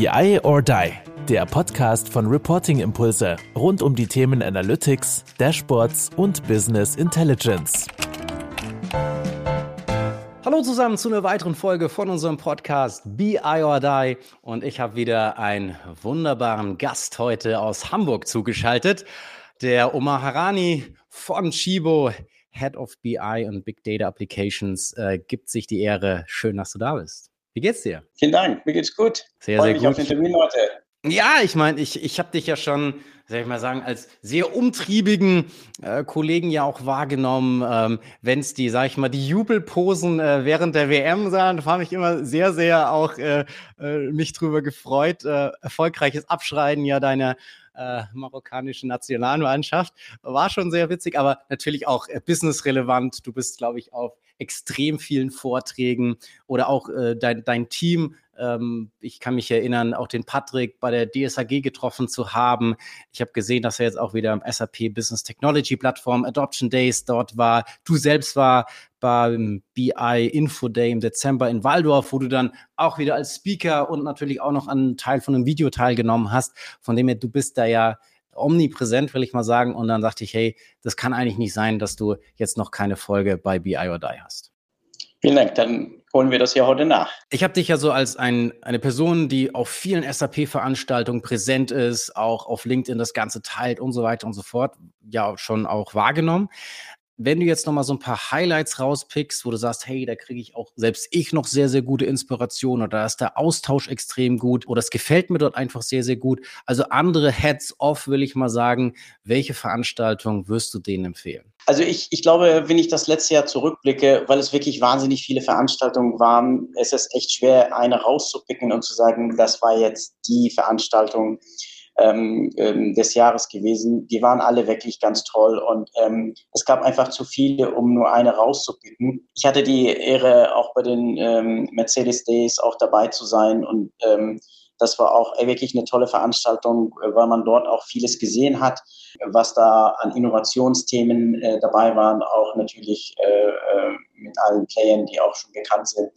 BI or Die, der Podcast von Reporting Impulse rund um die Themen Analytics, Dashboards und Business Intelligence. Hallo zusammen zu einer weiteren Folge von unserem Podcast BI or Die und ich habe wieder einen wunderbaren Gast heute aus Hamburg zugeschaltet, der Omar Harani von Chibo, Head of BI und Big Data Applications, äh, gibt sich die Ehre. Schön, dass du da bist. Wie geht's dir? Vielen Dank, mir geht's gut. Sehr, Freue sehr mich gut. auf den Termin heute. Ja, ich meine, ich, ich habe dich ja schon, soll ich mal sagen, als sehr umtriebigen äh, Kollegen ja auch wahrgenommen. Ähm, Wenn es die, sag ich mal, die Jubelposen äh, während der WM sahen, da habe ich immer sehr, sehr auch äh, äh, mich drüber gefreut. Äh, erfolgreiches Abschreiten ja deiner äh, marokkanischen Nationalmannschaft. War schon sehr witzig, aber natürlich auch businessrelevant. Du bist, glaube ich, auf extrem vielen Vorträgen oder auch äh, dein, dein Team ähm, ich kann mich erinnern, auch den Patrick bei der DSAG getroffen zu haben. Ich habe gesehen, dass er jetzt auch wieder am SAP Business Technology Plattform Adoption Days dort war. Du selbst war beim BI Info Day im Dezember in Waldorf, wo du dann auch wieder als Speaker und natürlich auch noch an einem Teil von einem Video teilgenommen hast. Von dem her, du bist da ja omnipräsent, will ich mal sagen. Und dann dachte ich, hey, das kann eigentlich nicht sein, dass du jetzt noch keine Folge bei BI or Die hast. Vielen Dank. Dann holen wir das ja heute nach. Ich habe dich ja so als ein, eine Person, die auf vielen SAP-Veranstaltungen präsent ist, auch auf LinkedIn das Ganze teilt und so weiter und so fort, ja schon auch wahrgenommen. Wenn du jetzt noch mal so ein paar Highlights rauspickst, wo du sagst, hey, da kriege ich auch selbst ich noch sehr, sehr gute Inspiration oder da ist der Austausch extrem gut oder es gefällt mir dort einfach sehr, sehr gut. Also andere Heads-off, will ich mal sagen. Welche Veranstaltung wirst du denen empfehlen? Also ich, ich glaube, wenn ich das letzte Jahr zurückblicke, weil es wirklich wahnsinnig viele Veranstaltungen waren, es ist echt schwer, eine rauszupicken und zu sagen, das war jetzt die Veranstaltung ähm, ähm, des Jahres gewesen. Die waren alle wirklich ganz toll und ähm, es gab einfach zu viele, um nur eine rauszupicken. Ich hatte die Ehre, auch bei den ähm, Mercedes Days auch dabei zu sein und ähm, das war auch wirklich eine tolle Veranstaltung, weil man dort auch vieles gesehen hat, was da an Innovationsthemen äh, dabei waren, auch natürlich äh, äh, mit allen Playern, die auch schon bekannt sind.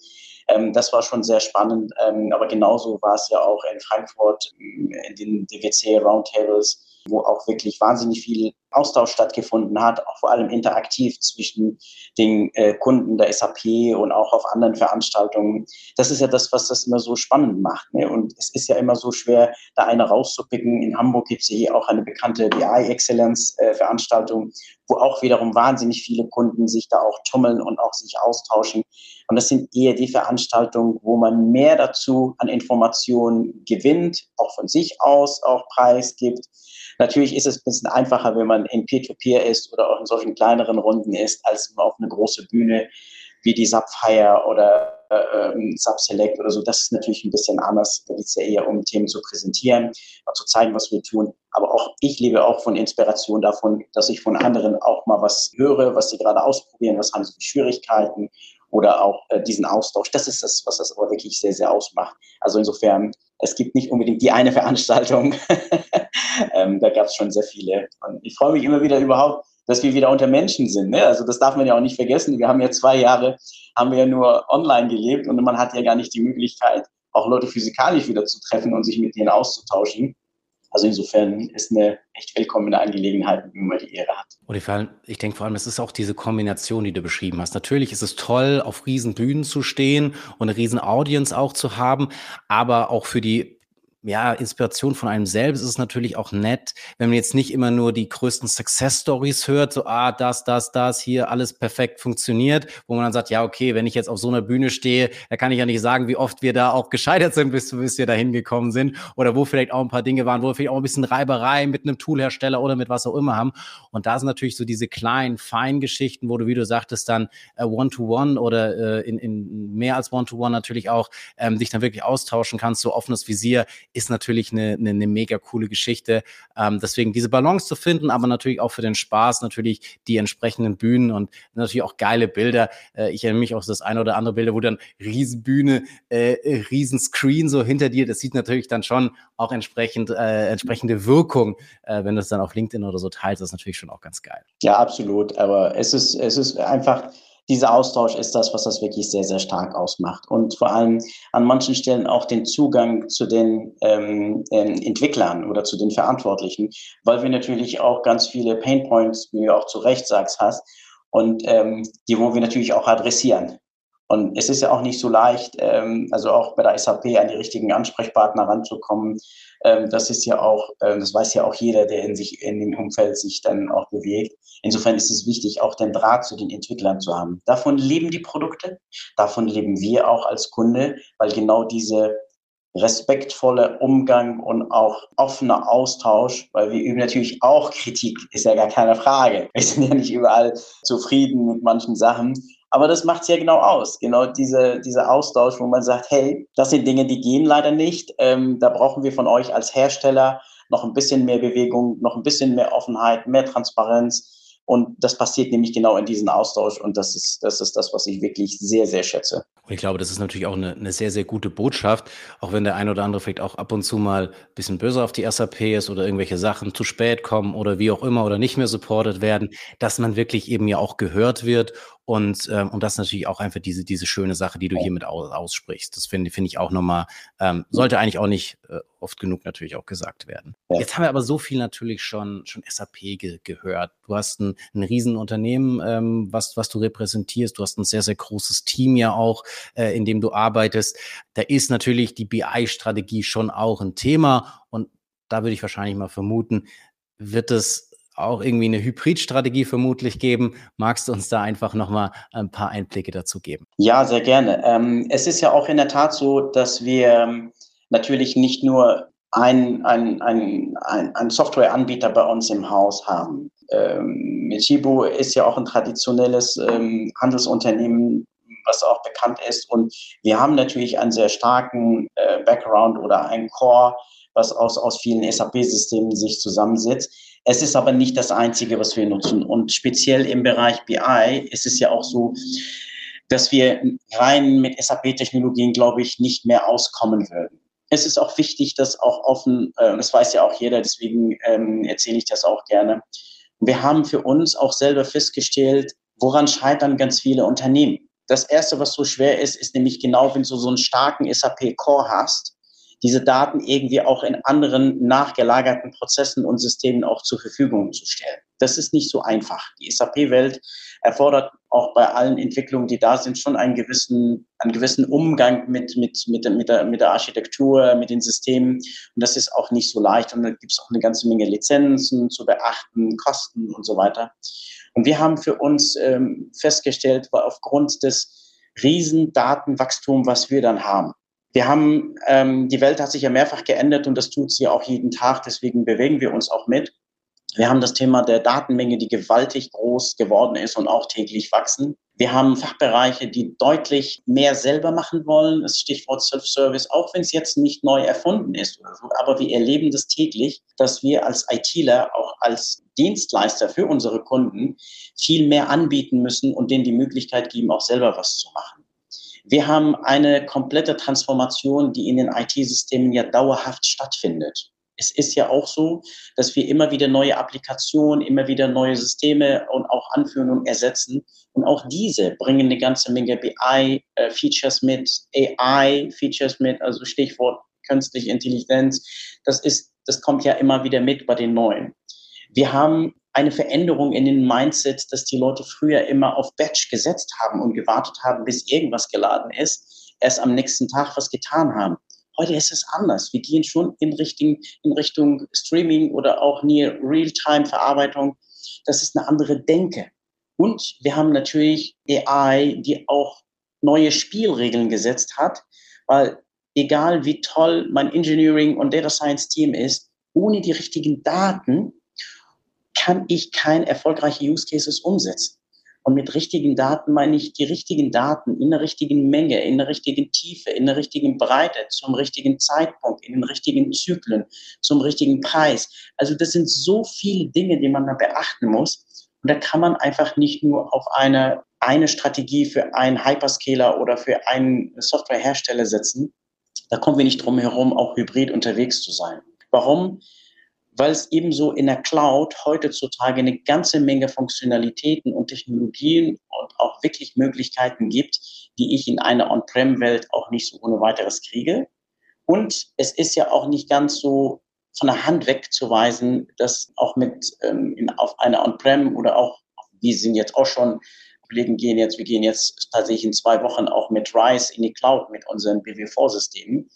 Ähm, das war schon sehr spannend, ähm, aber genauso war es ja auch in Frankfurt in den DWC Roundtables wo auch wirklich wahnsinnig viel Austausch stattgefunden hat, auch vor allem interaktiv zwischen den äh, Kunden der SAP und auch auf anderen Veranstaltungen. Das ist ja das, was das immer so spannend macht. Ne? Und es ist ja immer so schwer, da eine rauszupicken. In Hamburg gibt es hier auch eine bekannte BI-Excellence-Veranstaltung, wo auch wiederum wahnsinnig viele Kunden sich da auch tummeln und auch sich austauschen. Und das sind eher die Veranstaltungen, wo man mehr dazu an Informationen gewinnt, auch von sich aus auch preisgibt. Natürlich ist es ein bisschen einfacher, wenn man in Peer-to-Peer -Peer ist oder auch in solchen kleineren Runden ist, als auf eine große Bühne wie die Subfire oder äh, ähm, Subselect oder so. Das ist natürlich ein bisschen anders. Da geht es ja eher um Themen zu präsentieren, zu zeigen, was wir tun. Aber auch ich lebe auch von Inspiration davon, dass ich von anderen auch mal was höre, was sie gerade ausprobieren, was haben sie für Schwierigkeiten oder auch äh, diesen Austausch. Das ist das, was das aber wirklich sehr, sehr ausmacht. Also insofern, es gibt nicht unbedingt die eine Veranstaltung. ähm, da gab es schon sehr viele. Und ich freue mich immer wieder überhaupt, dass wir wieder unter Menschen sind. Ne? Also das darf man ja auch nicht vergessen. Wir haben ja zwei Jahre, haben wir ja nur online gelebt und man hat ja gar nicht die Möglichkeit, auch Leute physikalisch wieder zu treffen und sich mit denen auszutauschen. Also insofern ist eine echt willkommene Angelegenheit, wenn man die Ehre hat. Und ich, ich denke vor allem, es ist auch diese Kombination, die du beschrieben hast. Natürlich ist es toll, auf riesen Bühnen zu stehen und eine riesen Audience auch zu haben, aber auch für die ja, Inspiration von einem selbst ist natürlich auch nett, wenn man jetzt nicht immer nur die größten Success Stories hört, so, ah, das, das, das, hier alles perfekt funktioniert, wo man dann sagt, ja, okay, wenn ich jetzt auf so einer Bühne stehe, da kann ich ja nicht sagen, wie oft wir da auch gescheitert sind, bis, bis wir da hingekommen sind oder wo vielleicht auch ein paar Dinge waren, wo wir vielleicht auch ein bisschen Reiberei mit einem Toolhersteller oder mit was auch immer haben. Und da sind natürlich so diese kleinen, feinen Geschichten, wo du, wie du sagtest, dann äh, One-to-One oder äh, in, in mehr als One-to-One -one natürlich auch ähm, dich dann wirklich austauschen kannst, so offenes Visier ist natürlich eine, eine, eine mega coole Geschichte. Ähm, deswegen diese Balance zu finden, aber natürlich auch für den Spaß natürlich die entsprechenden Bühnen und natürlich auch geile Bilder. Äh, ich erinnere mich auch das eine oder andere Bilder, wo dann Riesenbühne, äh, Riesenscreen so hinter dir. Das sieht natürlich dann schon auch entsprechend äh, entsprechende Wirkung, äh, wenn du es dann auf LinkedIn oder so teilst. Das ist natürlich schon auch ganz geil. Ja, absolut. Aber es ist es ist einfach dieser Austausch ist das, was das wirklich sehr, sehr stark ausmacht. Und vor allem an manchen Stellen auch den Zugang zu den ähm, ähm, Entwicklern oder zu den Verantwortlichen, weil wir natürlich auch ganz viele Painpoints, wie du auch zu Recht sagst, hast. Und ähm, die wollen wir natürlich auch adressieren. Und es ist ja auch nicht so leicht, ähm, also auch bei der SAP an die richtigen Ansprechpartner ranzukommen. Ähm, das ist ja auch, ähm, das weiß ja auch jeder, der in sich in dem Umfeld sich dann auch bewegt. Insofern ist es wichtig, auch den Draht zu den Entwicklern zu haben. Davon leben die Produkte, davon leben wir auch als Kunde, weil genau diese respektvolle Umgang und auch offener Austausch, weil wir üben natürlich auch Kritik, ist ja gar keine Frage. Wir sind ja nicht überall zufrieden mit manchen Sachen, aber das macht es ja genau aus. Genau diese, dieser Austausch, wo man sagt, hey, das sind Dinge, die gehen leider nicht. Ähm, da brauchen wir von euch als Hersteller noch ein bisschen mehr Bewegung, noch ein bisschen mehr Offenheit, mehr Transparenz. Und das passiert nämlich genau in diesem Austausch. Und das ist, das ist das, was ich wirklich sehr, sehr schätze. Ich glaube, das ist natürlich auch eine, eine sehr, sehr gute Botschaft, auch wenn der ein oder andere vielleicht auch ab und zu mal ein bisschen böse auf die SAP ist oder irgendwelche Sachen zu spät kommen oder wie auch immer oder nicht mehr supported werden, dass man wirklich eben ja auch gehört wird und, ähm, und das ist natürlich auch einfach diese, diese schöne Sache, die du hiermit aus, aussprichst. Das finde finde ich auch nochmal, ähm, sollte eigentlich auch nicht äh, oft genug natürlich auch gesagt werden. Jetzt haben wir aber so viel natürlich schon, schon SAP ge gehört. Du hast ein, ein Riesenunternehmen, ähm, was, was du repräsentierst. Du hast ein sehr, sehr großes Team ja auch, äh, in dem du arbeitest. Da ist natürlich die BI-Strategie schon auch ein Thema und da würde ich wahrscheinlich mal vermuten, wird es auch irgendwie eine Hybridstrategie vermutlich geben. Magst du uns da einfach nochmal ein paar Einblicke dazu geben? Ja, sehr gerne. Ähm, es ist ja auch in der Tat so, dass wir ähm, natürlich nicht nur ein, ein, ein, ein, ein Softwareanbieter bei uns im Haus haben. Ähm, Michibu ist ja auch ein traditionelles ähm, Handelsunternehmen, was auch bekannt ist. Und wir haben natürlich einen sehr starken äh, Background oder ein Core, was aus, aus vielen SAP-Systemen sich zusammensetzt. Es ist aber nicht das Einzige, was wir nutzen. Und speziell im Bereich BI ist es ja auch so, dass wir rein mit SAP-Technologien, glaube ich, nicht mehr auskommen würden. Es ist auch wichtig, dass auch offen, äh, das weiß ja auch jeder, deswegen ähm, erzähle ich das auch gerne. Wir haben für uns auch selber festgestellt, woran scheitern ganz viele Unternehmen. Das Erste, was so schwer ist, ist nämlich genau, wenn du so einen starken SAP-Core hast, diese Daten irgendwie auch in anderen nachgelagerten Prozessen und Systemen auch zur Verfügung zu stellen. Das ist nicht so einfach. Die SAP-Welt erfordert auch bei allen Entwicklungen, die da sind, schon einen gewissen, einen gewissen Umgang mit, mit, mit, mit, der, mit der Architektur, mit den Systemen. Und das ist auch nicht so leicht. Und da gibt es auch eine ganze Menge Lizenzen zu beachten, Kosten und so weiter. Und wir haben für uns ähm, festgestellt, weil aufgrund des riesen Datenwachstums, was wir dann haben, wir haben, ähm, die Welt hat sich ja mehrfach geändert und das tut sie auch jeden Tag, deswegen bewegen wir uns auch mit. Wir haben das Thema der Datenmenge, die gewaltig groß geworden ist und auch täglich wachsen. Wir haben Fachbereiche, die deutlich mehr selber machen wollen. Das Stichwort Self-Service, auch wenn es jetzt nicht neu erfunden ist oder so. Aber wir erleben das täglich, dass wir als ITler, auch als Dienstleister für unsere Kunden viel mehr anbieten müssen und denen die Möglichkeit geben, auch selber was zu machen. Wir haben eine komplette Transformation, die in den IT-Systemen ja dauerhaft stattfindet. Es ist ja auch so, dass wir immer wieder neue Applikationen, immer wieder neue Systeme und auch anführen und ersetzen. Und auch diese bringen eine ganze Menge BI-Features äh, mit, AI-Features mit, also Stichwort künstliche Intelligenz. Das ist, das kommt ja immer wieder mit bei den neuen. Wir haben eine Veränderung in den Mindset, dass die Leute früher immer auf Batch gesetzt haben und gewartet haben, bis irgendwas geladen ist, erst am nächsten Tag was getan haben. Heute ist es anders. Wir gehen schon in Richtung, in Richtung Streaming oder auch Near Real-Time-Verarbeitung. Das ist eine andere Denke. Und wir haben natürlich AI, die auch neue Spielregeln gesetzt hat, weil egal wie toll mein Engineering und Data Science Team ist, ohne die richtigen Daten kann ich kein erfolgreiche Use Cases umsetzen. Und mit richtigen Daten meine ich die richtigen Daten in der richtigen Menge, in der richtigen Tiefe, in der richtigen Breite, zum richtigen Zeitpunkt, in den richtigen Zyklen, zum richtigen Preis. Also das sind so viele Dinge, die man da beachten muss. Und da kann man einfach nicht nur auf eine, eine Strategie für einen Hyperscaler oder für einen Softwarehersteller setzen. Da kommen wir nicht drum herum, auch hybrid unterwegs zu sein. Warum? Weil es ebenso in der Cloud heutzutage eine ganze Menge Funktionalitäten und Technologien und auch wirklich Möglichkeiten gibt, die ich in einer On-Prem-Welt auch nicht so ohne weiteres kriege. Und es ist ja auch nicht ganz so von der Hand wegzuweisen, dass auch mit ähm, in, auf einer On-Prem oder auch, wir sind jetzt auch schon, Kollegen gehen jetzt, wir gehen jetzt tatsächlich in zwei Wochen auch mit RISE in die Cloud mit unseren BW4-Systemen.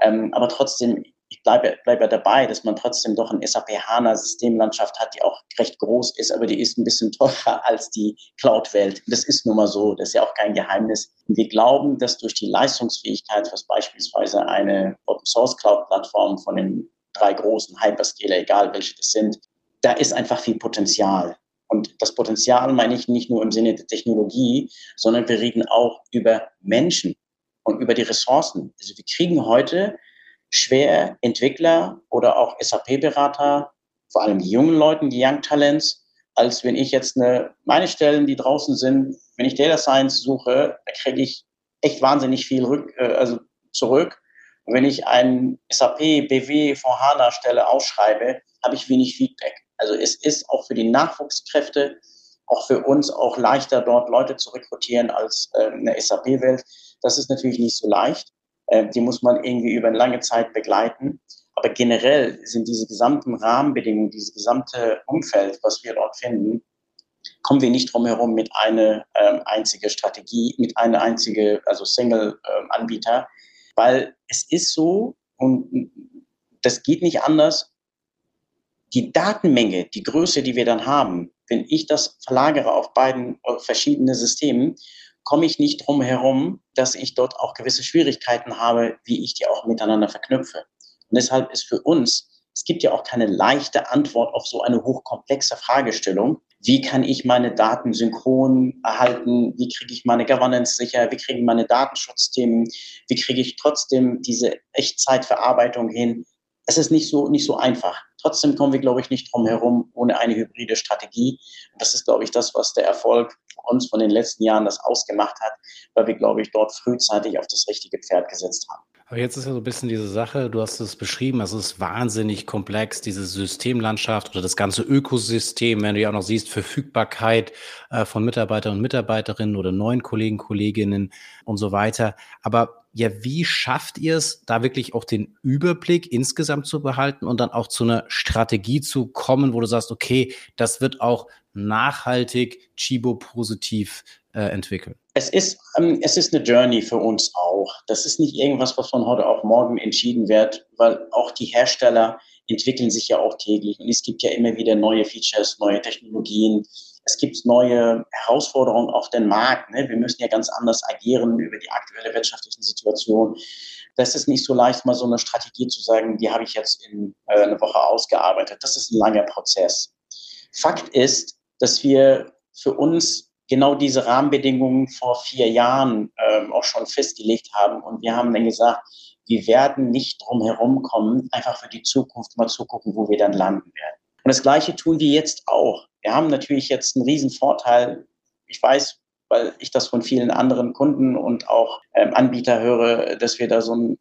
Ähm, aber trotzdem, ich bleibe, bleibe dabei, dass man trotzdem doch ein SAP HANA Systemlandschaft hat, die auch recht groß ist, aber die ist ein bisschen teurer als die Cloud-Welt. Das ist nun mal so, das ist ja auch kein Geheimnis. Wir glauben, dass durch die Leistungsfähigkeit, was beispielsweise eine Open Source Cloud Plattform von den drei großen Hyperscaler, egal welche das sind, da ist einfach viel Potenzial. Und das Potenzial meine ich nicht nur im Sinne der Technologie, sondern wir reden auch über Menschen und über die Ressourcen. Also wir kriegen heute schwer Entwickler oder auch SAP-Berater, vor allem die jungen Leute, die Young Talents, als wenn ich jetzt eine, meine Stellen, die draußen sind, wenn ich Data Science suche, da kriege ich echt wahnsinnig viel rück, äh, also zurück. Und wenn ich ein SAP, BW, VHANA Stelle ausschreibe, habe ich wenig Feedback. Also es ist auch für die Nachwuchskräfte, auch für uns auch leichter, dort Leute zu rekrutieren als äh, eine SAP-Welt. Das ist natürlich nicht so leicht. Äh, die muss man irgendwie über eine lange Zeit begleiten. Aber generell sind diese gesamten Rahmenbedingungen, dieses gesamte Umfeld, was wir dort finden, kommen wir nicht drum herum mit einer ähm, einzigen Strategie, mit einer einzigen, also Single-Anbieter, ähm, weil es ist so und das geht nicht anders. Die Datenmenge, die Größe, die wir dann haben, wenn ich das verlagere auf beiden auf verschiedene Systemen, komme ich nicht drum herum, dass ich dort auch gewisse Schwierigkeiten habe, wie ich die auch miteinander verknüpfe. Und deshalb ist für uns, es gibt ja auch keine leichte Antwort auf so eine hochkomplexe Fragestellung. Wie kann ich meine Daten synchron erhalten? Wie kriege ich meine Governance sicher? Wie kriege ich meine Datenschutzthemen? Wie kriege ich trotzdem diese Echtzeitverarbeitung hin? Es ist nicht so, nicht so einfach. Trotzdem kommen wir, glaube ich, nicht drum herum ohne eine hybride Strategie. Und das ist, glaube ich, das, was der Erfolg uns von den letzten Jahren das ausgemacht hat, weil wir, glaube ich, dort frühzeitig auf das richtige Pferd gesetzt haben. Aber jetzt ist ja so ein bisschen diese Sache, du hast es beschrieben, es ist wahnsinnig komplex, diese Systemlandschaft oder das ganze Ökosystem, wenn du ja auch noch siehst, Verfügbarkeit äh, von Mitarbeitern und Mitarbeiterinnen oder neuen Kollegen, Kolleginnen und so weiter. Aber ja, wie schafft ihr es, da wirklich auch den Überblick insgesamt zu behalten und dann auch zu einer Strategie zu kommen, wo du sagst, okay, das wird auch nachhaltig Chibo-positiv äh, entwickeln? Es ist, ähm, es ist eine Journey für uns auch. Das ist nicht irgendwas, was von heute auf morgen entschieden wird, weil auch die Hersteller entwickeln sich ja auch täglich und es gibt ja immer wieder neue Features, neue Technologien. Es gibt neue Herausforderungen auf den Markt. Ne? Wir müssen ja ganz anders agieren über die aktuelle wirtschaftliche Situation. Das ist nicht so leicht, mal so eine Strategie zu sagen, die habe ich jetzt in äh, einer Woche ausgearbeitet. Das ist ein langer Prozess. Fakt ist, dass wir für uns genau diese Rahmenbedingungen vor vier Jahren ähm, auch schon festgelegt haben. Und wir haben dann gesagt, wir werden nicht drum herum kommen, einfach für die Zukunft mal zu gucken, wo wir dann landen werden. Und das Gleiche tun wir jetzt auch. Wir haben natürlich jetzt einen riesen Vorteil. Ich weiß, weil ich das von vielen anderen Kunden und auch ähm, Anbieter höre, dass wir da so ein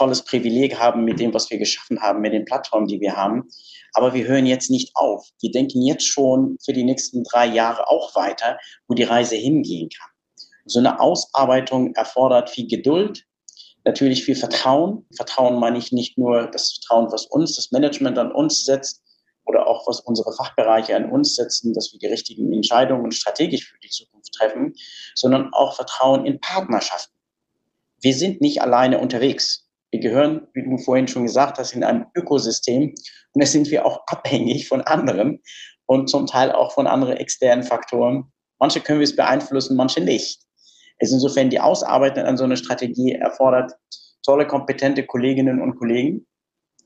tolles Privileg haben mit dem, was wir geschaffen haben, mit den Plattformen, die wir haben. Aber wir hören jetzt nicht auf. Wir denken jetzt schon für die nächsten drei Jahre auch weiter, wo die Reise hingehen kann. So eine Ausarbeitung erfordert viel Geduld, natürlich viel Vertrauen. Vertrauen meine ich nicht nur das Vertrauen, was uns, das Management an uns setzt oder auch was unsere Fachbereiche an uns setzen, dass wir die richtigen Entscheidungen strategisch für die Zukunft treffen, sondern auch Vertrauen in Partnerschaften. Wir sind nicht alleine unterwegs. Wir gehören, wie du vorhin schon gesagt hast, in einem Ökosystem und da sind wir auch abhängig von anderen und zum Teil auch von anderen externen Faktoren. Manche können wir es beeinflussen, manche nicht. Also insofern die Ausarbeitung an so einer Strategie erfordert tolle, kompetente Kolleginnen und Kollegen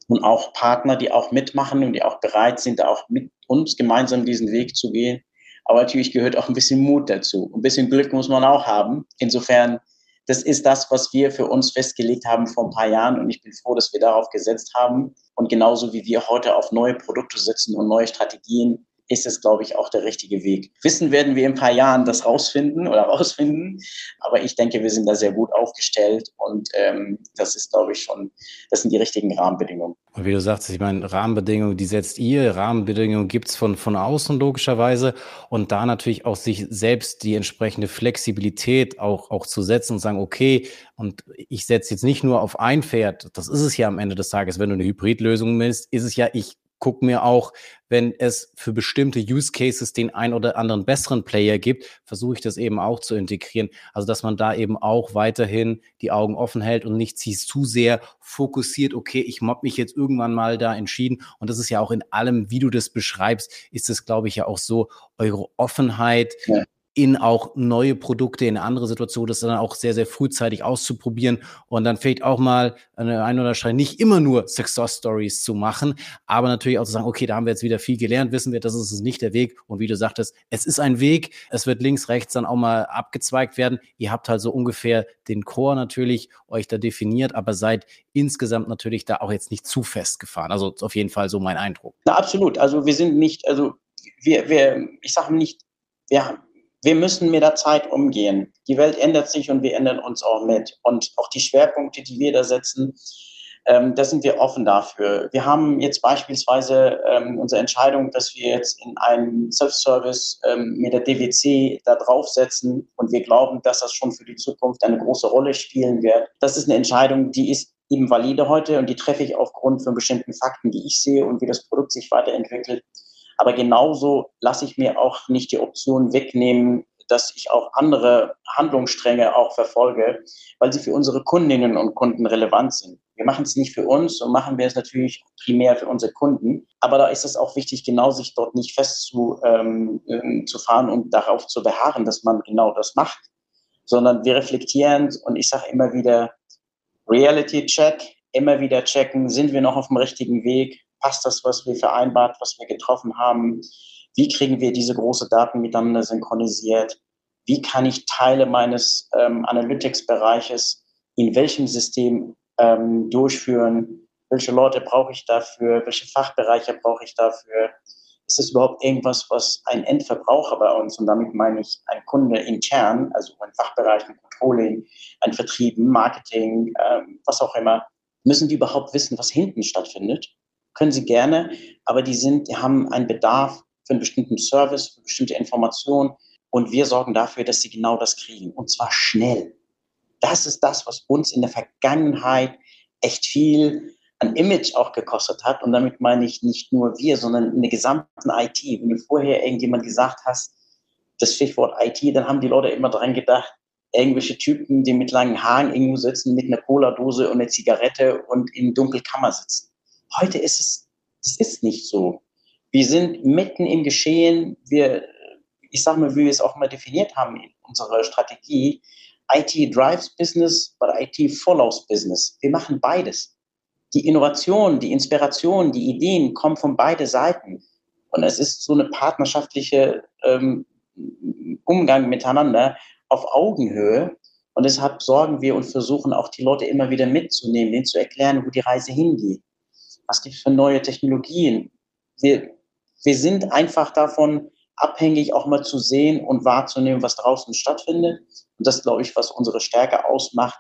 und auch Partner, die auch mitmachen und die auch bereit sind, auch mit uns gemeinsam diesen Weg zu gehen. Aber natürlich gehört auch ein bisschen Mut dazu. Ein bisschen Glück muss man auch haben. Insofern das ist das, was wir für uns festgelegt haben vor ein paar Jahren und ich bin froh, dass wir darauf gesetzt haben. Und genauso wie wir heute auf neue Produkte setzen und neue Strategien, ist es, glaube ich, auch der richtige Weg. Wissen werden wir in ein paar Jahren das rausfinden oder rausfinden, aber ich denke, wir sind da sehr gut aufgestellt und ähm, das ist, glaube ich, schon, das sind die richtigen Rahmenbedingungen. Und wie du sagst, ich meine, Rahmenbedingungen, die setzt ihr, Rahmenbedingungen gibt's von, von außen logischerweise und da natürlich auch sich selbst die entsprechende Flexibilität auch, auch zu setzen und sagen, okay, und ich setze jetzt nicht nur auf ein Pferd, das ist es ja am Ende des Tages, wenn du eine Hybridlösung willst, ist es ja, ich gucke mir auch, wenn es für bestimmte Use Cases den ein oder anderen besseren Player gibt, versuche ich das eben auch zu integrieren. Also, dass man da eben auch weiterhin die Augen offen hält und nicht sich zu sehr fokussiert, okay, ich habe mich jetzt irgendwann mal da entschieden. Und das ist ja auch in allem, wie du das beschreibst, ist es, glaube ich, ja auch so, eure Offenheit, ja in auch neue Produkte, in andere Situation, das dann auch sehr, sehr frühzeitig auszuprobieren und dann vielleicht auch mal eine ein oder Schein nicht immer nur Success Stories zu machen, aber natürlich auch zu sagen, okay, da haben wir jetzt wieder viel gelernt, wissen wir, das ist nicht der Weg und wie du sagtest, es ist ein Weg, es wird links, rechts dann auch mal abgezweigt werden. Ihr habt halt so ungefähr den Core natürlich euch da definiert, aber seid insgesamt natürlich da auch jetzt nicht zu fest gefahren. Also auf jeden Fall so mein Eindruck. Na, absolut. Also wir sind nicht, also wir, wir ich sage nicht, wir wir müssen mit der Zeit umgehen. Die Welt ändert sich und wir ändern uns auch mit. Und auch die Schwerpunkte, die wir da setzen, ähm, da sind wir offen dafür. Wir haben jetzt beispielsweise ähm, unsere Entscheidung, dass wir jetzt in einen Self-Service ähm, mit der DWC da draufsetzen und wir glauben, dass das schon für die Zukunft eine große Rolle spielen wird. Das ist eine Entscheidung, die ist eben valide heute und die treffe ich aufgrund von bestimmten Fakten, die ich sehe und wie das Produkt sich weiterentwickelt. Aber genauso lasse ich mir auch nicht die Option wegnehmen, dass ich auch andere Handlungsstränge auch verfolge, weil sie für unsere Kundinnen und Kunden relevant sind. Wir machen es nicht für uns und machen wir es natürlich primär für unsere Kunden. Aber da ist es auch wichtig, genau sich dort nicht festzufahren ähm, zu fahren und darauf zu beharren, dass man genau das macht, sondern wir reflektieren und ich sage immer wieder, Reality Check, immer wieder checken, sind wir noch auf dem richtigen Weg, passt das, was wir vereinbart, was wir getroffen haben? Wie kriegen wir diese großen Daten miteinander synchronisiert? Wie kann ich Teile meines ähm, Analytics-Bereiches in welchem System ähm, durchführen? Welche Leute brauche ich dafür? Welche Fachbereiche brauche ich dafür? Ist es überhaupt irgendwas, was ein Endverbraucher bei uns, und damit meine ich ein Kunde intern, also ein Fachbereich, ein Controlling, ein Vertrieb, Marketing, ähm, was auch immer, müssen die überhaupt wissen, was hinten stattfindet? Können Sie gerne, aber die sind, die haben einen Bedarf für einen bestimmten Service, für bestimmte Informationen und wir sorgen dafür, dass sie genau das kriegen und zwar schnell. Das ist das, was uns in der Vergangenheit echt viel an Image auch gekostet hat und damit meine ich nicht nur wir, sondern in der gesamten IT. Wenn du vorher irgendjemand gesagt hast, das Stichwort IT, dann haben die Leute immer dran gedacht, irgendwelche Typen, die mit langen Haaren irgendwo sitzen, mit einer Cola-Dose und einer Zigarette und in Dunkelkammer sitzen. Heute ist es, es ist nicht so. Wir sind mitten im Geschehen. Wir, ich sage mal, wie wir es auch mal definiert haben in unserer Strategie, IT drives Business, but IT follows Business. Wir machen beides. Die Innovation, die Inspiration, die Ideen kommen von beiden Seiten. Und es ist so eine partnerschaftliche ähm, Umgang miteinander auf Augenhöhe. Und deshalb sorgen wir und versuchen auch die Leute immer wieder mitzunehmen, denen zu erklären, wo die Reise hingeht was gibt es für neue Technologien. Wir, wir sind einfach davon abhängig, auch mal zu sehen und wahrzunehmen, was draußen stattfindet. Und das, glaube ich, was unsere Stärke ausmacht,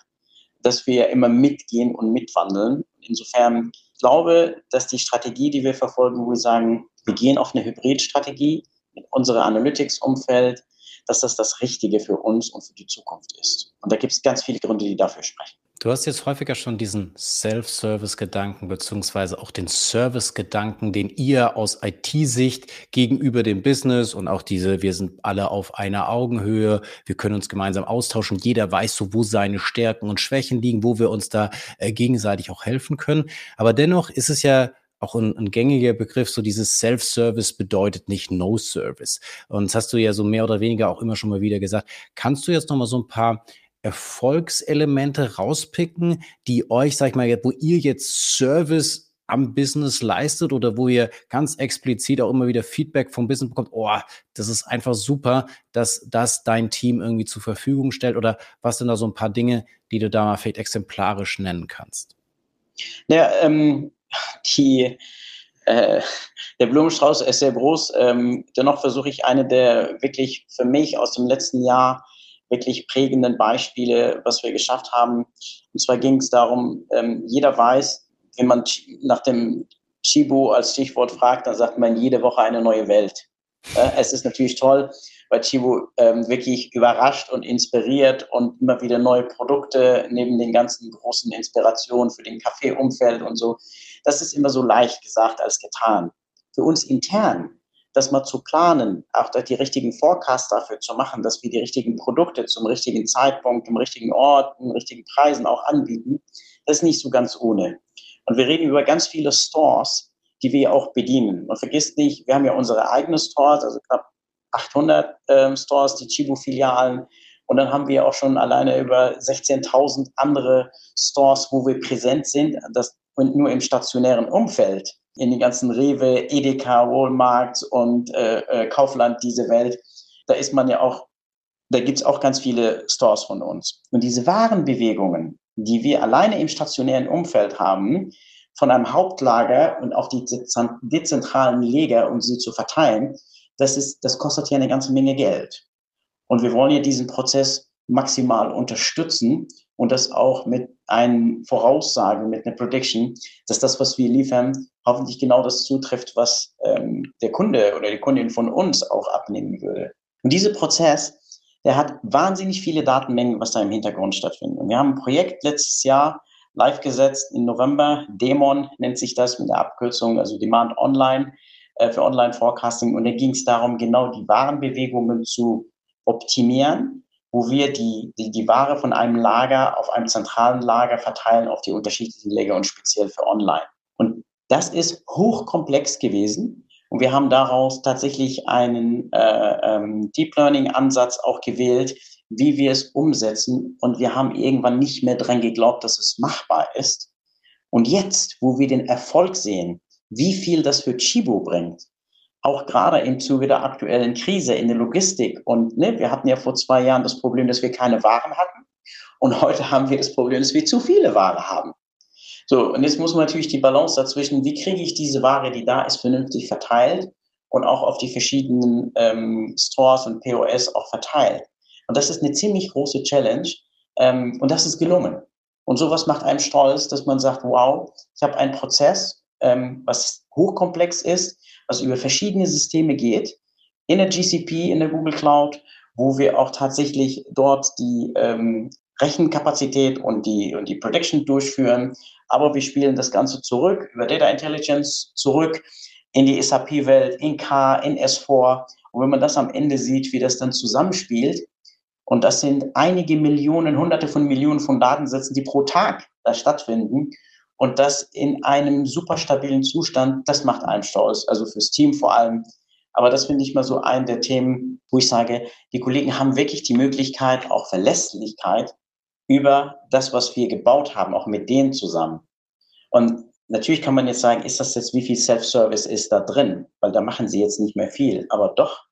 dass wir immer mitgehen und mitwandeln. Insofern ich glaube, dass die Strategie, die wir verfolgen, wo wir sagen, wir gehen auf eine Hybridstrategie mit unserem Analytics-Umfeld, dass das das Richtige für uns und für die Zukunft ist. Und da gibt es ganz viele Gründe, die dafür sprechen. Du hast jetzt häufiger schon diesen Self-Service-Gedanken beziehungsweise auch den Service-Gedanken, den ihr aus IT-Sicht gegenüber dem Business und auch diese, wir sind alle auf einer Augenhöhe, wir können uns gemeinsam austauschen, jeder weiß so, wo seine Stärken und Schwächen liegen, wo wir uns da äh, gegenseitig auch helfen können. Aber dennoch ist es ja auch ein, ein, gängiger Begriff, so dieses Self-Service bedeutet nicht No-Service. Und das hast du ja so mehr oder weniger auch immer schon mal wieder gesagt. Kannst du jetzt noch mal so ein paar Erfolgselemente rauspicken, die euch, sag ich mal, wo ihr jetzt Service am Business leistet oder wo ihr ganz explizit auch immer wieder Feedback vom Business bekommt, oh, das ist einfach super, dass das dein Team irgendwie zur Verfügung stellt oder was sind da so ein paar Dinge, die du da mal vielleicht exemplarisch nennen kannst? Ja, ähm, die, äh, der Blumenstrauß ist sehr groß. Ähm, dennoch versuche ich eine der wirklich für mich aus dem letzten Jahr wirklich prägenden Beispiele, was wir geschafft haben. Und zwar ging es darum, ähm, jeder weiß, wenn man nach dem Chibo als Stichwort fragt, dann sagt man jede Woche eine neue Welt. Äh, es ist natürlich toll, weil Chibo ähm, wirklich überrascht und inspiriert und immer wieder neue Produkte neben den ganzen großen Inspirationen für den Kaffeeumfeld und so. Das ist immer so leicht gesagt als getan. Für uns intern, das mal zu planen, auch die richtigen Forecasts dafür zu machen, dass wir die richtigen Produkte zum richtigen Zeitpunkt, im richtigen Ort, in richtigen Preisen auch anbieten, das ist nicht so ganz ohne. Und wir reden über ganz viele Stores, die wir auch bedienen. Und vergisst nicht, wir haben ja unsere eigenen Stores, also knapp 800 ähm, Stores, die Chibo-Filialen. Und dann haben wir auch schon alleine über 16.000 andere Stores, wo wir präsent sind, das und nur im stationären Umfeld, in den ganzen Rewe, Edeka, Walmart und äh, äh, Kaufland, diese Welt, da ist man ja auch, da gibt es auch ganz viele Stores von uns. Und diese Warenbewegungen, die wir alleine im stationären Umfeld haben, von einem Hauptlager und auf die dezentralen Leger, um sie zu verteilen, das, ist, das kostet ja eine ganze Menge Geld. Und wir wollen ja diesen Prozess maximal unterstützen und das auch mit einer Voraussage, mit einer Prediction, dass das, was wir liefern, hoffentlich genau das zutrifft, was ähm, der Kunde oder die Kundin von uns auch abnehmen würde. Und dieser Prozess, der hat wahnsinnig viele Datenmengen, was da im Hintergrund stattfindet. Und wir haben ein Projekt letztes Jahr live gesetzt im November. Demon nennt sich das mit der Abkürzung, also Demand Online äh, für Online Forecasting. Und da ging es darum, genau die Warenbewegungen zu optimieren, wo wir die, die, die Ware von einem Lager auf einem zentralen Lager verteilen auf die unterschiedlichen Lager und speziell für Online. Und das ist hochkomplex gewesen. Und wir haben daraus tatsächlich einen äh, ähm, Deep Learning Ansatz auch gewählt, wie wir es umsetzen. Und wir haben irgendwann nicht mehr dran geglaubt, dass es machbar ist. Und jetzt, wo wir den Erfolg sehen, wie viel das für Chibo bringt, auch gerade im Zuge der aktuellen Krise in der Logistik. Und ne, wir hatten ja vor zwei Jahren das Problem, dass wir keine Waren hatten. Und heute haben wir das Problem, dass wir zu viele Ware haben. So, und jetzt muss man natürlich die Balance dazwischen, wie kriege ich diese Ware, die da ist, vernünftig verteilt und auch auf die verschiedenen ähm, Stores und POS auch verteilt. Und das ist eine ziemlich große Challenge. Ähm, und das ist gelungen. Und sowas macht einem stolz, dass man sagt, wow, ich habe einen Prozess, ähm, was hochkomplex ist, was über verschiedene Systeme geht, in der GCP, in der Google Cloud, wo wir auch tatsächlich dort die ähm, Rechenkapazität und die, und die Prediction durchführen. Aber wir spielen das Ganze zurück, über Data Intelligence zurück in die SAP-Welt, in K, in S4. Und wenn man das am Ende sieht, wie das dann zusammenspielt, und das sind einige Millionen, hunderte von Millionen von Datensätzen, die pro Tag da stattfinden. Und das in einem super stabilen Zustand, das macht einen stolz, also fürs Team vor allem. Aber das finde ich mal so ein der Themen, wo ich sage, die Kollegen haben wirklich die Möglichkeit, auch Verlässlichkeit über das, was wir gebaut haben, auch mit denen zusammen. Und natürlich kann man jetzt sagen, ist das jetzt, wie viel Self-Service ist da drin? Weil da machen sie jetzt nicht mehr viel. Aber doch,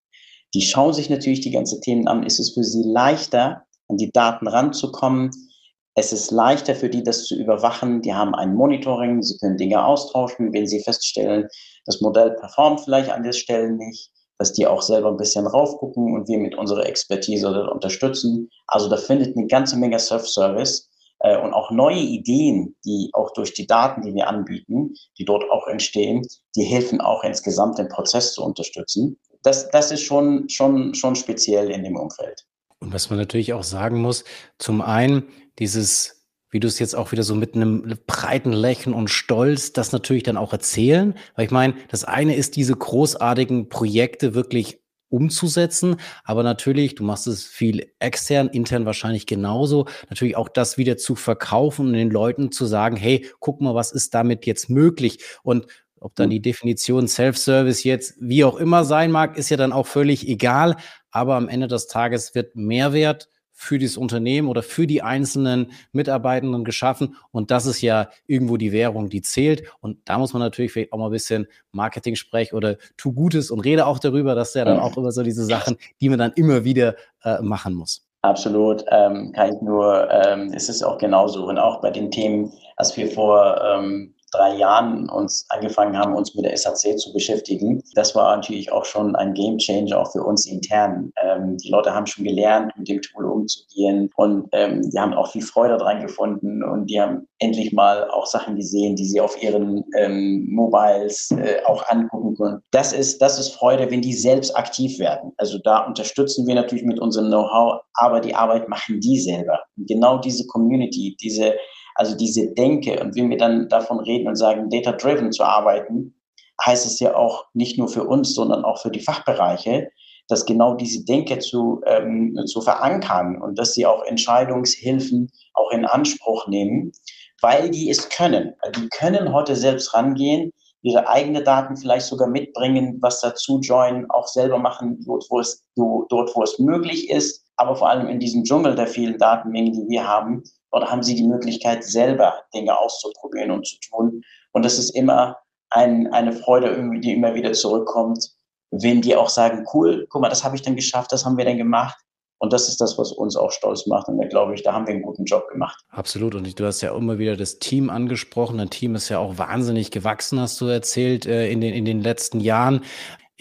die schauen sich natürlich die ganzen Themen an. Ist es für sie leichter, an die Daten ranzukommen? Es ist leichter für die, das zu überwachen. Die haben ein Monitoring, sie können Dinge austauschen, wenn sie feststellen, das Modell performt vielleicht an der Stelle nicht, dass die auch selber ein bisschen raufgucken und wir mit unserer Expertise unterstützen. Also da findet eine ganze Menge Self-Service äh, und auch neue Ideen, die auch durch die Daten, die wir anbieten, die dort auch entstehen, die helfen auch insgesamt den Prozess zu unterstützen. Das, das ist schon, schon, schon speziell in dem Umfeld. Und was man natürlich auch sagen muss, zum einen dieses, wie du es jetzt auch wieder so mit einem breiten Lächeln und Stolz, das natürlich dann auch erzählen. Weil ich meine, das eine ist, diese großartigen Projekte wirklich umzusetzen. Aber natürlich, du machst es viel extern, intern wahrscheinlich genauso. Natürlich auch das wieder zu verkaufen und den Leuten zu sagen, hey, guck mal, was ist damit jetzt möglich? Und ob dann hm. die Definition Self-Service jetzt wie auch immer sein mag, ist ja dann auch völlig egal. Aber am Ende des Tages wird Mehrwert für das Unternehmen oder für die einzelnen Mitarbeitenden geschaffen. Und das ist ja irgendwo die Währung, die zählt. Und da muss man natürlich vielleicht auch mal ein bisschen Marketing sprechen oder tu Gutes und rede auch darüber. Das ist ja dann auch immer so diese Sachen, die man dann immer wieder äh, machen muss. Absolut, ähm, kann ich nur, ähm, es ist auch genauso. Und auch bei den Themen, als wir vor ähm, drei Jahren uns angefangen haben, uns mit der SAC zu beschäftigen. Das war natürlich auch schon ein Game Changer auch für uns intern. Ähm, die Leute haben schon gelernt, mit dem Tool umzugehen und ähm, die haben auch viel Freude daran gefunden und die haben endlich mal auch Sachen gesehen, die sie auf ihren ähm, Mobiles äh, auch angucken können. Das ist, das ist Freude, wenn die selbst aktiv werden. Also da unterstützen wir natürlich mit unserem Know-how, aber die Arbeit machen die selber. Und genau diese Community, diese also diese Denke und wenn wir dann davon reden und sagen, data-driven zu arbeiten, heißt es ja auch nicht nur für uns, sondern auch für die Fachbereiche, dass genau diese Denke zu, ähm, zu verankern und dass sie auch Entscheidungshilfen auch in Anspruch nehmen, weil die es können. Die können heute selbst rangehen, ihre eigenen Daten vielleicht sogar mitbringen, was dazu joinen, auch selber machen, dort wo, es, dort, wo es möglich ist, aber vor allem in diesem Dschungel der vielen Datenmengen, die wir haben, Dort haben sie die Möglichkeit, selber Dinge auszuprobieren und zu tun. Und das ist immer ein, eine Freude, die immer wieder zurückkommt, wenn die auch sagen, cool, guck mal, das habe ich dann geschafft, das haben wir dann gemacht. Und das ist das, was uns auch stolz macht. Und da glaube ich, da haben wir einen guten Job gemacht. Absolut. Und du hast ja immer wieder das Team angesprochen. Ein Team ist ja auch wahnsinnig gewachsen, hast du erzählt, äh, in den, in den letzten Jahren.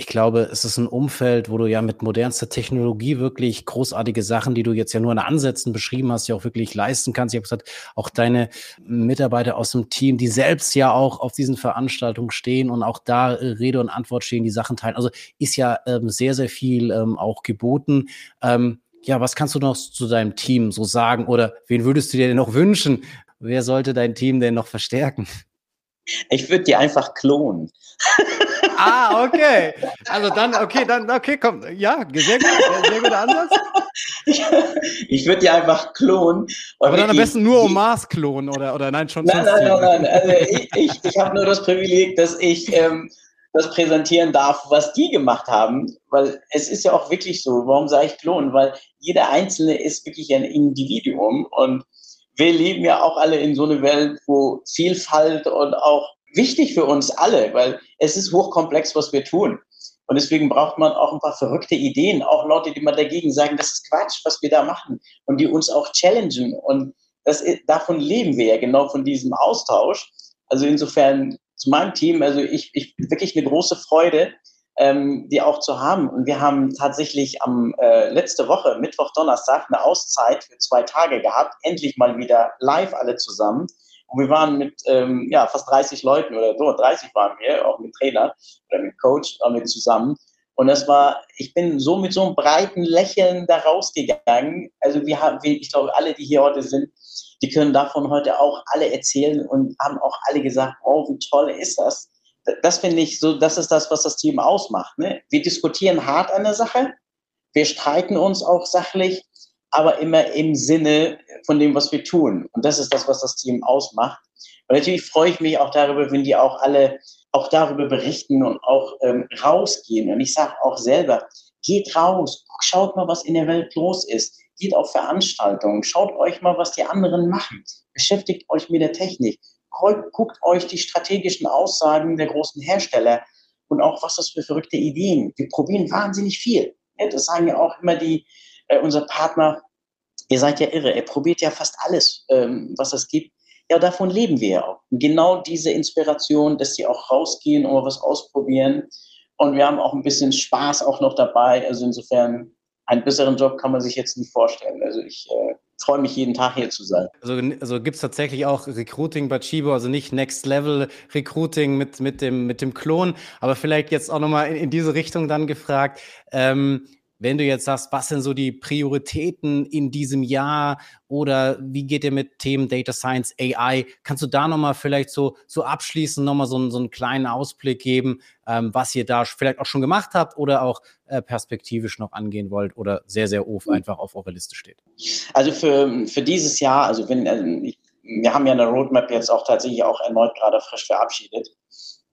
Ich glaube, es ist ein Umfeld, wo du ja mit modernster Technologie wirklich großartige Sachen, die du jetzt ja nur in Ansätzen beschrieben hast, ja auch wirklich leisten kannst. Ich habe gesagt, auch deine Mitarbeiter aus dem Team, die selbst ja auch auf diesen Veranstaltungen stehen und auch da äh, Rede und Antwort stehen, die Sachen teilen. Also ist ja ähm, sehr, sehr viel ähm, auch geboten. Ähm, ja, was kannst du noch zu deinem Team so sagen oder wen würdest du dir denn noch wünschen? Wer sollte dein Team denn noch verstärken? Ich würde die einfach klonen. ah, okay. Also dann, okay, dann, okay, komm. Ja, sehr gut, sehr guter Ansatz. Ich, ich würde die einfach klonen. Aber dann am besten nur um Mars klonen oder, oder nein, schon Nein, nein, nein, nein. Also ich, ich, ich habe nur das Privileg, dass ich ähm, das präsentieren darf, was die gemacht haben. Weil es ist ja auch wirklich so. Warum sage ich klonen? Weil jeder Einzelne ist wirklich ein Individuum und wir leben ja auch alle in so einer Welt, wo Vielfalt und auch wichtig für uns alle, weil es ist hochkomplex, was wir tun. Und deswegen braucht man auch ein paar verrückte Ideen, auch Leute, die mal dagegen sagen, das ist Quatsch, was wir da machen und die uns auch challengen. Und das, davon leben wir ja genau von diesem Austausch. Also insofern zu meinem Team, also ich, ich wirklich eine große Freude, ähm, die auch zu haben. Und wir haben tatsächlich am äh, letzte Woche, Mittwoch, Donnerstag, eine Auszeit für zwei Tage gehabt, endlich mal wieder live alle zusammen. Und wir waren mit ähm, ja, fast 30 Leuten oder so, 30 waren wir, auch mit Trainer oder mit Coach, auch mit zusammen. Und das war, ich bin so mit so einem breiten Lächeln da rausgegangen. Also wir haben, ich glaube, alle, die hier heute sind, die können davon heute auch alle erzählen und haben auch alle gesagt, oh, wie toll ist das. Das finde ich so, das ist das, was das Team ausmacht. Ne? Wir diskutieren hart an der Sache, wir streiten uns auch sachlich, aber immer im Sinne von dem, was wir tun. Und das ist das, was das Team ausmacht. Und natürlich freue ich mich auch darüber, wenn die auch alle auch darüber berichten und auch ähm, rausgehen. Und ich sage auch selber, geht raus, schaut mal, was in der Welt los ist. Geht auf Veranstaltungen, schaut euch mal, was die anderen machen. Beschäftigt euch mit der Technik. Guckt euch die strategischen Aussagen der großen Hersteller und auch, was das für verrückte Ideen. Wir probieren wahnsinnig viel. Das sagen ja auch immer die, äh, unser Partner, ihr seid ja irre, er probiert ja fast alles, ähm, was es gibt. Ja, davon leben wir ja auch. Genau diese Inspiration, dass sie auch rausgehen und was ausprobieren. Und wir haben auch ein bisschen Spaß auch noch dabei. Also insofern, einen besseren Job kann man sich jetzt nicht vorstellen. Also ich äh, freue mich jeden Tag hier zu sein. Also, also gibt es tatsächlich auch Recruiting bei Chibo, also nicht Next Level Recruiting mit, mit, dem, mit dem Klon, aber vielleicht jetzt auch nochmal in, in diese Richtung dann gefragt. Ähm, wenn du jetzt sagst, was sind so die Prioritäten in diesem Jahr oder wie geht ihr mit Themen Data Science, AI? Kannst du da nochmal vielleicht so, so abschließend nochmal so, so einen kleinen Ausblick geben, ähm, was ihr da vielleicht auch schon gemacht habt oder auch äh, perspektivisch noch angehen wollt oder sehr, sehr oft mhm. einfach auf eurer Liste steht? Also für, für dieses Jahr, also wenn, also ich, wir haben ja eine Roadmap jetzt auch tatsächlich auch erneut gerade frisch verabschiedet.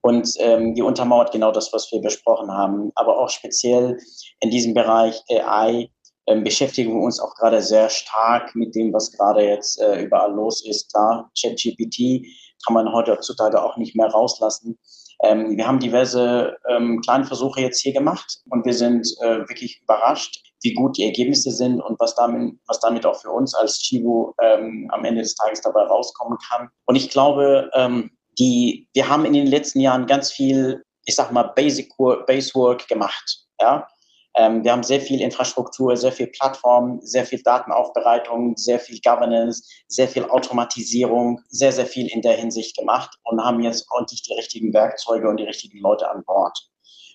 Und ähm, die untermauert genau das, was wir besprochen haben. Aber auch speziell in diesem Bereich AI ähm, beschäftigen wir uns auch gerade sehr stark mit dem, was gerade jetzt äh, überall los ist. Klar, ChatGPT kann man heutzutage auch nicht mehr rauslassen. Ähm, wir haben diverse ähm, kleine Versuche jetzt hier gemacht und wir sind äh, wirklich überrascht, wie gut die Ergebnisse sind und was damit, was damit auch für uns als Chivo ähm, am Ende des Tages dabei rauskommen kann. Und ich glaube, ähm, die, wir haben in den letzten Jahren ganz viel, ich sag mal, Basic Work, Base Work gemacht. Ja? Ähm, wir haben sehr viel Infrastruktur, sehr viel Plattform, sehr viel Datenaufbereitung, sehr viel Governance, sehr viel Automatisierung, sehr, sehr viel in der Hinsicht gemacht und haben jetzt ordentlich die richtigen Werkzeuge und die richtigen Leute an Bord.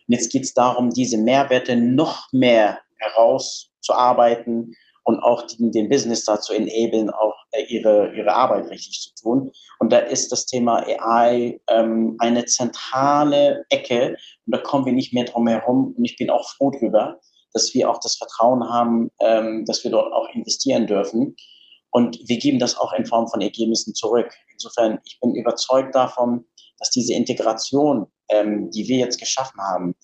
Und jetzt geht es darum, diese Mehrwerte noch mehr herauszuarbeiten und auch den, den Business dazu enablen, auch äh, ihre, ihre Arbeit richtig zu tun. Und da ist das Thema AI ähm, eine zentrale Ecke und da kommen wir nicht mehr drum herum. Und ich bin auch froh drüber, dass wir auch das Vertrauen haben, ähm, dass wir dort auch investieren dürfen. Und wir geben das auch in Form von Ergebnissen zurück. Insofern, ich bin überzeugt davon, dass diese Integration, ähm, die wir jetzt geschaffen haben,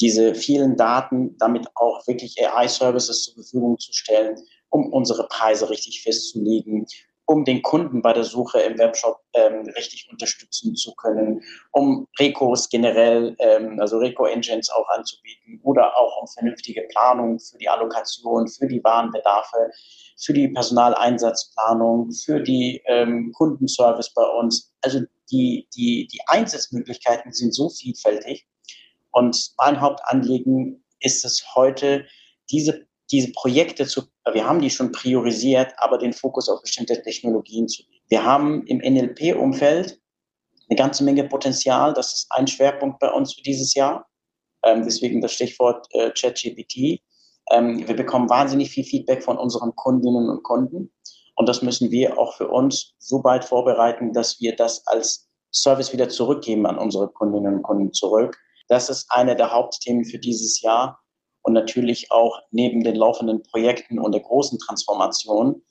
diese vielen Daten damit auch wirklich AI-Services zur Verfügung zu stellen, um unsere Preise richtig festzulegen, um den Kunden bei der Suche im Webshop ähm, richtig unterstützen zu können, um Recos generell, ähm, also Reco-Engines auch anzubieten oder auch um vernünftige Planung für die Allokation, für die Warenbedarfe, für die Personaleinsatzplanung, für die ähm, Kundenservice bei uns. Also die, die, die Einsatzmöglichkeiten sind so vielfältig, und mein Hauptanliegen ist es heute, diese, diese Projekte zu, wir haben die schon priorisiert, aber den Fokus auf bestimmte Technologien zu legen. Wir haben im NLP-Umfeld eine ganze Menge Potenzial. Das ist ein Schwerpunkt bei uns für dieses Jahr. Ähm, deswegen das Stichwort äh, ChatGPT. Ähm, wir bekommen wahnsinnig viel Feedback von unseren Kundinnen und Kunden. Und das müssen wir auch für uns so weit vorbereiten, dass wir das als Service wieder zurückgeben an unsere Kundinnen und Kunden zurück. Das ist eine der Hauptthemen für dieses Jahr und natürlich auch neben den laufenden Projekten und der großen Transformation.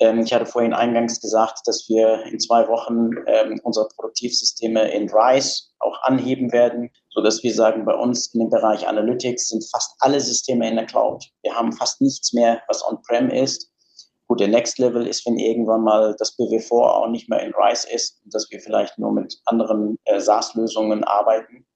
Ähm, ich hatte vorhin eingangs gesagt, dass wir in zwei Wochen ähm, unsere Produktivsysteme in RISE auch anheben werden, so dass wir sagen, bei uns in dem Bereich Analytics sind fast alle Systeme in der Cloud. Wir haben fast nichts mehr, was on-prem ist. Gut, der Next Level ist, wenn irgendwann mal das BW4 auch nicht mehr in RISE ist dass wir vielleicht nur mit anderen äh, SaaS-Lösungen arbeiten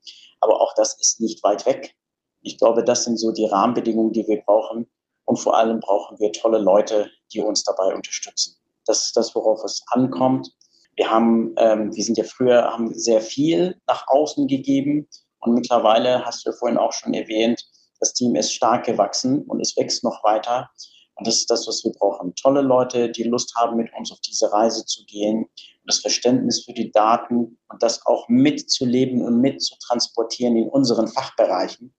aber auch das ist nicht weit weg. Ich glaube, das sind so die Rahmenbedingungen, die wir brauchen. Und vor allem brauchen wir tolle Leute, die uns dabei unterstützen. Das ist das, worauf es ankommt. Wir haben, ähm, wir sind ja früher, haben sehr viel nach außen gegeben. Und mittlerweile, hast du ja vorhin auch schon erwähnt, das Team ist stark gewachsen und es wächst noch weiter. Und das ist das, was wir brauchen. Tolle Leute, die Lust haben, mit uns auf diese Reise zu gehen das Verständnis für die Daten und das auch mitzuleben und mitzutransportieren in unseren Fachbereichen.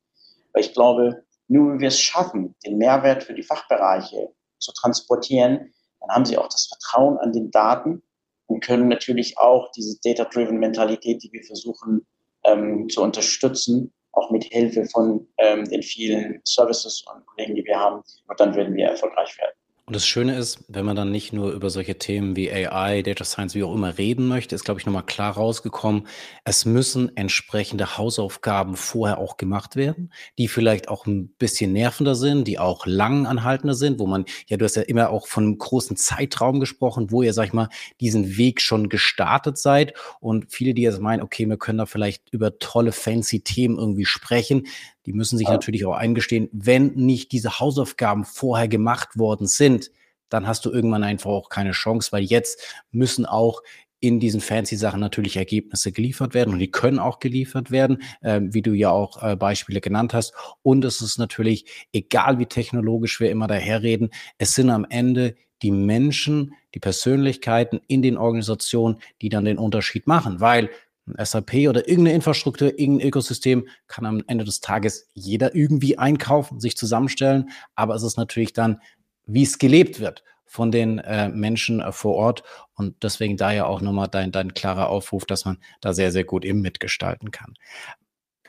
Weil ich glaube, nur wenn wir es schaffen, den Mehrwert für die Fachbereiche zu transportieren, dann haben sie auch das Vertrauen an den Daten und können natürlich auch diese Data-Driven Mentalität, die wir versuchen ähm, zu unterstützen, auch mit Hilfe von ähm, den vielen Services und Kollegen, die wir haben. Und dann werden wir erfolgreich werden. Und das Schöne ist, wenn man dann nicht nur über solche Themen wie AI, Data Science, wie auch immer reden möchte, ist, glaube ich, nochmal klar rausgekommen, es müssen entsprechende Hausaufgaben vorher auch gemacht werden, die vielleicht auch ein bisschen nervender sind, die auch lang anhaltender sind, wo man, ja, du hast ja immer auch von einem großen Zeitraum gesprochen, wo ihr, sag ich mal, diesen Weg schon gestartet seid. Und viele, die jetzt meinen, okay, wir können da vielleicht über tolle, fancy Themen irgendwie sprechen, die müssen sich ja. natürlich auch eingestehen, wenn nicht diese Hausaufgaben vorher gemacht worden sind, dann hast du irgendwann einfach auch keine Chance, weil jetzt müssen auch in diesen fancy Sachen natürlich Ergebnisse geliefert werden und die können auch geliefert werden, äh, wie du ja auch äh, Beispiele genannt hast. Und es ist natürlich, egal wie technologisch wir immer daherreden, es sind am Ende die Menschen, die Persönlichkeiten in den Organisationen, die dann den Unterschied machen, weil SAP oder irgendeine Infrastruktur, irgendein Ökosystem kann am Ende des Tages jeder irgendwie einkaufen, sich zusammenstellen. Aber es ist natürlich dann, wie es gelebt wird von den äh, Menschen äh, vor Ort. Und deswegen daher auch nochmal dein, dein klarer Aufruf, dass man da sehr, sehr gut eben mitgestalten kann.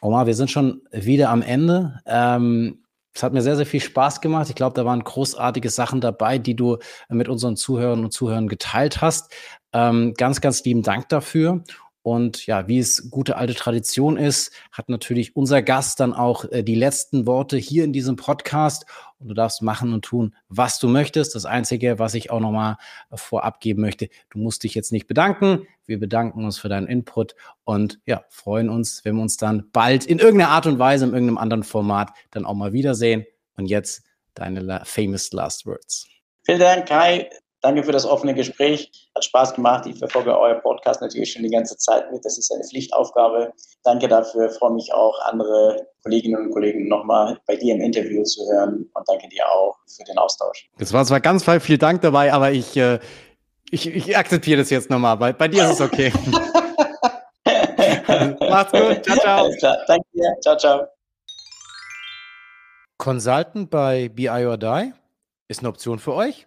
Omar, wir sind schon wieder am Ende. Ähm, es hat mir sehr, sehr viel Spaß gemacht. Ich glaube, da waren großartige Sachen dabei, die du mit unseren Zuhörern und Zuhörern geteilt hast. Ähm, ganz, ganz lieben Dank dafür. Und ja, wie es gute alte Tradition ist, hat natürlich unser Gast dann auch äh, die letzten Worte hier in diesem Podcast. Und du darfst machen und tun, was du möchtest. Das Einzige, was ich auch nochmal äh, vorab geben möchte, du musst dich jetzt nicht bedanken. Wir bedanken uns für deinen Input und ja, freuen uns, wenn wir uns dann bald in irgendeiner Art und Weise, in irgendeinem anderen Format dann auch mal wiedersehen. Und jetzt deine famous last words. Vielen Dank, Kai. Danke für das offene Gespräch. Hat Spaß gemacht. Ich verfolge euer Podcast natürlich schon die ganze Zeit mit. Das ist eine Pflichtaufgabe. Danke dafür. Ich freue mich auch, andere Kolleginnen und Kollegen nochmal bei dir im Interview zu hören. Und danke dir auch für den Austausch. Es war zwar ganz viel Dank dabei, aber ich, äh, ich, ich akzeptiere das jetzt nochmal. Bei, bei dir ist es okay. Macht's gut. Ciao, ciao. Alles klar. Danke dir. Ciao, ciao. Consultant bei BI or Die ist eine Option für euch?